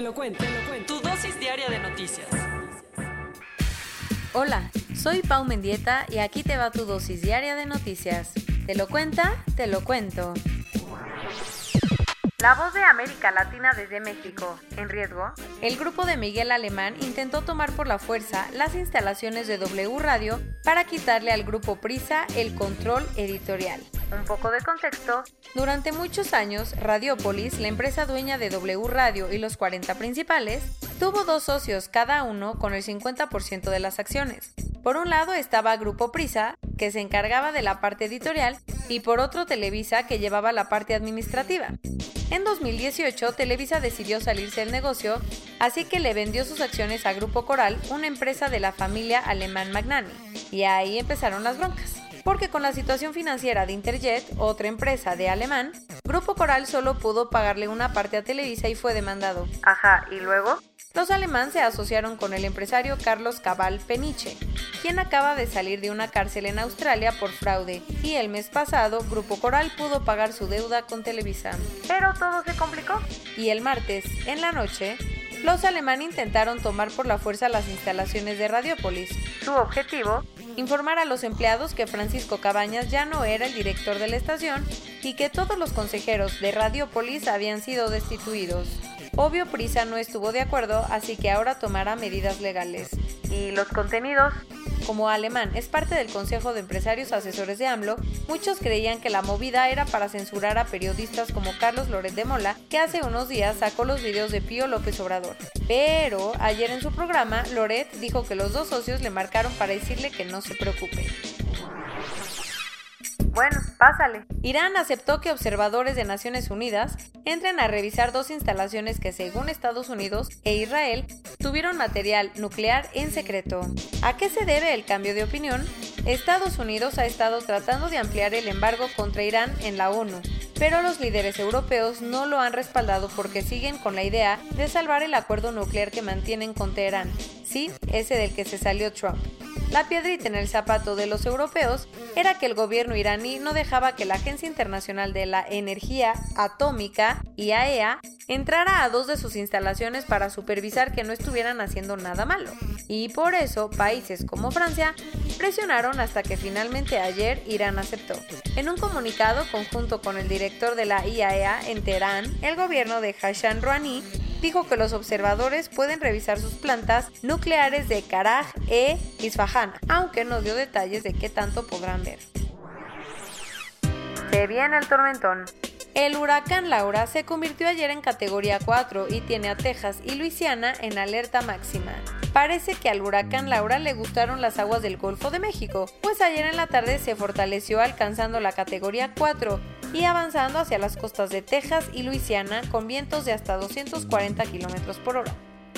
Te lo cuento, te lo cuento. Tu dosis diaria de noticias. Hola, soy Pau Mendieta y aquí te va tu dosis diaria de noticias. ¿Te lo cuenta? Te lo cuento. La voz de América Latina desde México, en riesgo. El grupo de Miguel Alemán intentó tomar por la fuerza las instalaciones de W Radio para quitarle al grupo Prisa el control editorial. Un poco de contexto. Durante muchos años, Radiopolis, la empresa dueña de W Radio y los 40 principales, tuvo dos socios cada uno con el 50% de las acciones. Por un lado estaba Grupo Prisa, que se encargaba de la parte editorial, y por otro Televisa, que llevaba la parte administrativa. En 2018, Televisa decidió salirse del negocio, así que le vendió sus acciones a Grupo Coral, una empresa de la familia alemán Magnani. Y ahí empezaron las broncas. Porque con la situación financiera de Interjet, otra empresa de alemán, Grupo Coral solo pudo pagarle una parte a Televisa y fue demandado. Ajá, ¿y luego? Los alemanes se asociaron con el empresario Carlos Cabal Peniche, quien acaba de salir de una cárcel en Australia por fraude, y el mes pasado Grupo Coral pudo pagar su deuda con Televisa. Pero todo se complicó. Y el martes, en la noche, los alemanes intentaron tomar por la fuerza las instalaciones de Radiopolis. Su objetivo, informar a los empleados que Francisco Cabañas ya no era el director de la estación y que todos los consejeros de Radiopolis habían sido destituidos. Obvio Prisa no estuvo de acuerdo, así que ahora tomará medidas legales. ¿Y los contenidos? Como Alemán es parte del Consejo de Empresarios Asesores de AMLO, muchos creían que la movida era para censurar a periodistas como Carlos Loret de Mola, que hace unos días sacó los videos de Pío López Obrador. Pero ayer en su programa, Loret dijo que los dos socios le marcaron para decirle que no se preocupe. Bueno, pásale. Irán aceptó que observadores de Naciones Unidas entren a revisar dos instalaciones que según Estados Unidos e Israel tuvieron material nuclear en secreto. ¿A qué se debe el cambio de opinión? Estados Unidos ha estado tratando de ampliar el embargo contra Irán en la ONU, pero los líderes europeos no lo han respaldado porque siguen con la idea de salvar el acuerdo nuclear que mantienen con Teherán, sí, ese del que se salió Trump. La piedrita en el zapato de los europeos era que el gobierno iraní no dejaba que la Agencia Internacional de la Energía Atómica, IAEA, e entrara a dos de sus instalaciones para supervisar que no estuvieran haciendo nada malo. Y por eso países como Francia presionaron hasta que finalmente ayer Irán aceptó. En un comunicado conjunto con el director de la IAEA e en Teherán, el gobierno de Hassan Rouhani dijo que los observadores pueden revisar sus plantas nucleares de Karaj e Isfahan, aunque no dio detalles de qué tanto podrán ver. Se viene el tormentón. El huracán Laura se convirtió ayer en categoría 4 y tiene a Texas y Luisiana en alerta máxima. Parece que al huracán Laura le gustaron las aguas del Golfo de México, pues ayer en la tarde se fortaleció alcanzando la categoría 4 y avanzando hacia las costas de Texas y Luisiana con vientos de hasta 240 km por hora.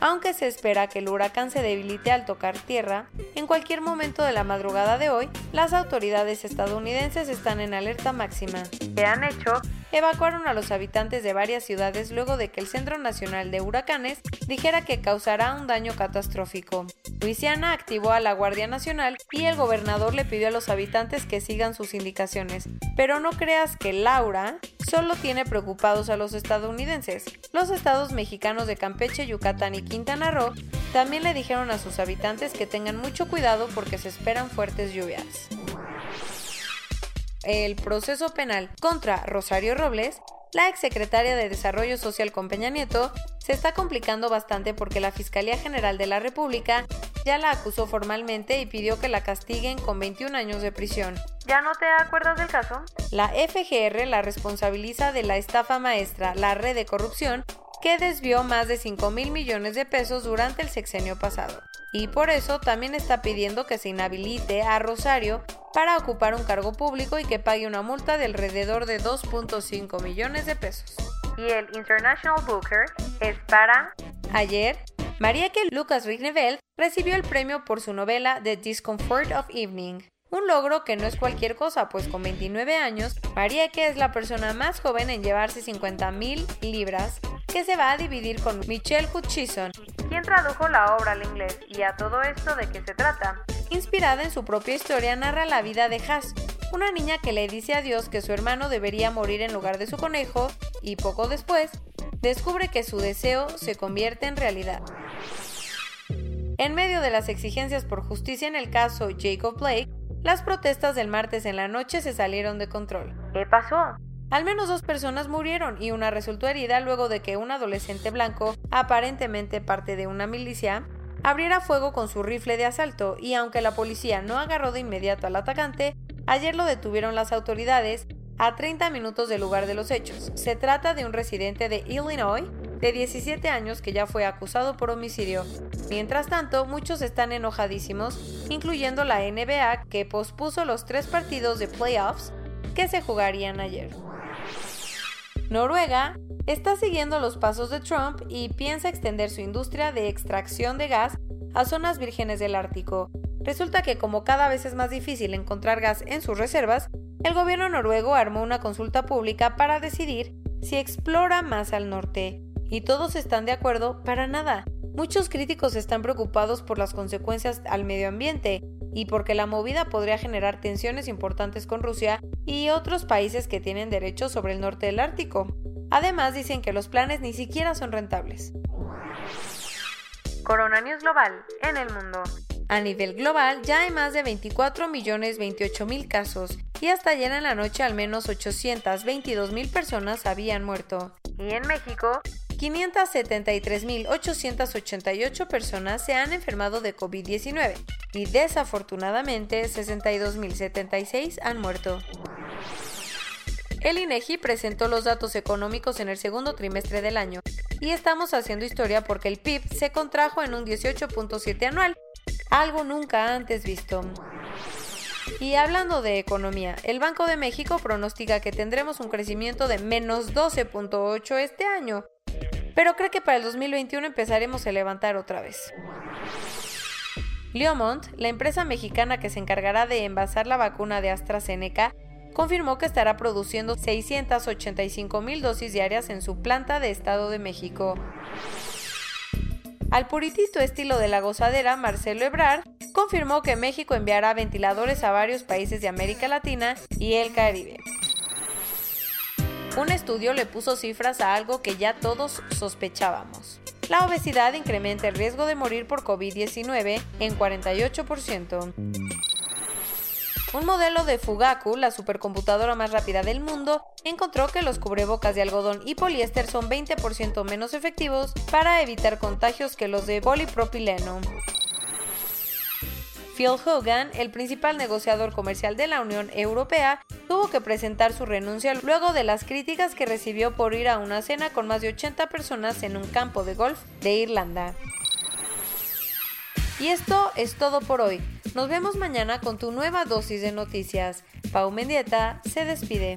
Aunque se espera que el huracán se debilite al tocar tierra, en cualquier momento de la madrugada de hoy, las autoridades estadounidenses están en alerta máxima. ¿Qué han hecho? Evacuaron a los habitantes de varias ciudades luego de que el Centro Nacional de Huracanes dijera que causará un daño catastrófico. Luisiana activó a la Guardia Nacional y el gobernador le pidió a los habitantes que sigan sus indicaciones. Pero no creas que Laura solo tiene preocupados a los estadounidenses. Los estados mexicanos de Campeche, Yucatán y Quintana Roo también le dijeron a sus habitantes que tengan mucho cuidado porque se esperan fuertes lluvias. El proceso penal contra Rosario Robles la exsecretaria de Desarrollo Social con Peña Nieto se está complicando bastante porque la Fiscalía General de la República ya la acusó formalmente y pidió que la castiguen con 21 años de prisión. ¿Ya no te acuerdas del caso? La FGR la responsabiliza de la estafa maestra, la red de corrupción, que desvió más de 5 mil millones de pesos durante el sexenio pasado. y por eso también está pidiendo que se inhabilite a Rosario para ocupar un cargo público y que pague una multa de alrededor de 2.5 millones de pesos. Y el International Booker es para... Ayer, Marieke Lucas Rignevel recibió el premio por su novela The Discomfort of Evening. Un logro que no es cualquier cosa, pues con 29 años, Marieke es la persona más joven en llevarse 50.000 libras, que se va a dividir con Michelle Hutchison, quien tradujo la obra al inglés. Y a todo esto, ¿de qué se trata? Inspirada en su propia historia, narra la vida de Haas, una niña que le dice a Dios que su hermano debería morir en lugar de su conejo, y poco después, descubre que su deseo se convierte en realidad. En medio de las exigencias por justicia en el caso Jacob Blake, las protestas del martes en la noche se salieron de control. ¿Qué pasó? Al menos dos personas murieron y una resultó herida luego de que un adolescente blanco, aparentemente parte de una milicia, abriera fuego con su rifle de asalto y aunque la policía no agarró de inmediato al atacante, ayer lo detuvieron las autoridades a 30 minutos del lugar de los hechos. Se trata de un residente de Illinois de 17 años que ya fue acusado por homicidio. Mientras tanto, muchos están enojadísimos, incluyendo la NBA que pospuso los tres partidos de playoffs que se jugarían ayer. Noruega está siguiendo los pasos de Trump y piensa extender su industria de extracción de gas a zonas vírgenes del Ártico. Resulta que como cada vez es más difícil encontrar gas en sus reservas, el gobierno noruego armó una consulta pública para decidir si explora más al norte. Y todos están de acuerdo para nada. Muchos críticos están preocupados por las consecuencias al medio ambiente y porque la movida podría generar tensiones importantes con Rusia y otros países que tienen derechos sobre el norte del Ártico. Además dicen que los planes ni siquiera son rentables. Corona News Global en el mundo. A nivel global ya hay más de 24 millones 28 mil casos y hasta ayer en la noche al menos 822 mil personas habían muerto. Y en México, 573.888 personas se han enfermado de COVID-19 y desafortunadamente 62.076 han muerto. El INEGI presentó los datos económicos en el segundo trimestre del año y estamos haciendo historia porque el PIB se contrajo en un 18.7 anual, algo nunca antes visto. Y hablando de economía, el Banco de México pronostica que tendremos un crecimiento de menos 12.8 este año, pero cree que para el 2021 empezaremos a levantar otra vez. Leomont, la empresa mexicana que se encargará de envasar la vacuna de AstraZeneca, confirmó que estará produciendo 685 mil dosis diarias en su planta de Estado de México. Al puritito estilo de la gozadera, Marcelo Ebrard confirmó que México enviará ventiladores a varios países de América Latina y el Caribe. Un estudio le puso cifras a algo que ya todos sospechábamos. La obesidad incrementa el riesgo de morir por COVID-19 en 48%. Un modelo de Fugaku, la supercomputadora más rápida del mundo, encontró que los cubrebocas de algodón y poliéster son 20% menos efectivos para evitar contagios que los de polipropileno. Phil Hogan, el principal negociador comercial de la Unión Europea, tuvo que presentar su renuncia luego de las críticas que recibió por ir a una cena con más de 80 personas en un campo de golf de Irlanda. Y esto es todo por hoy. Nos vemos mañana con tu nueva dosis de noticias. Pau Mendieta se despide.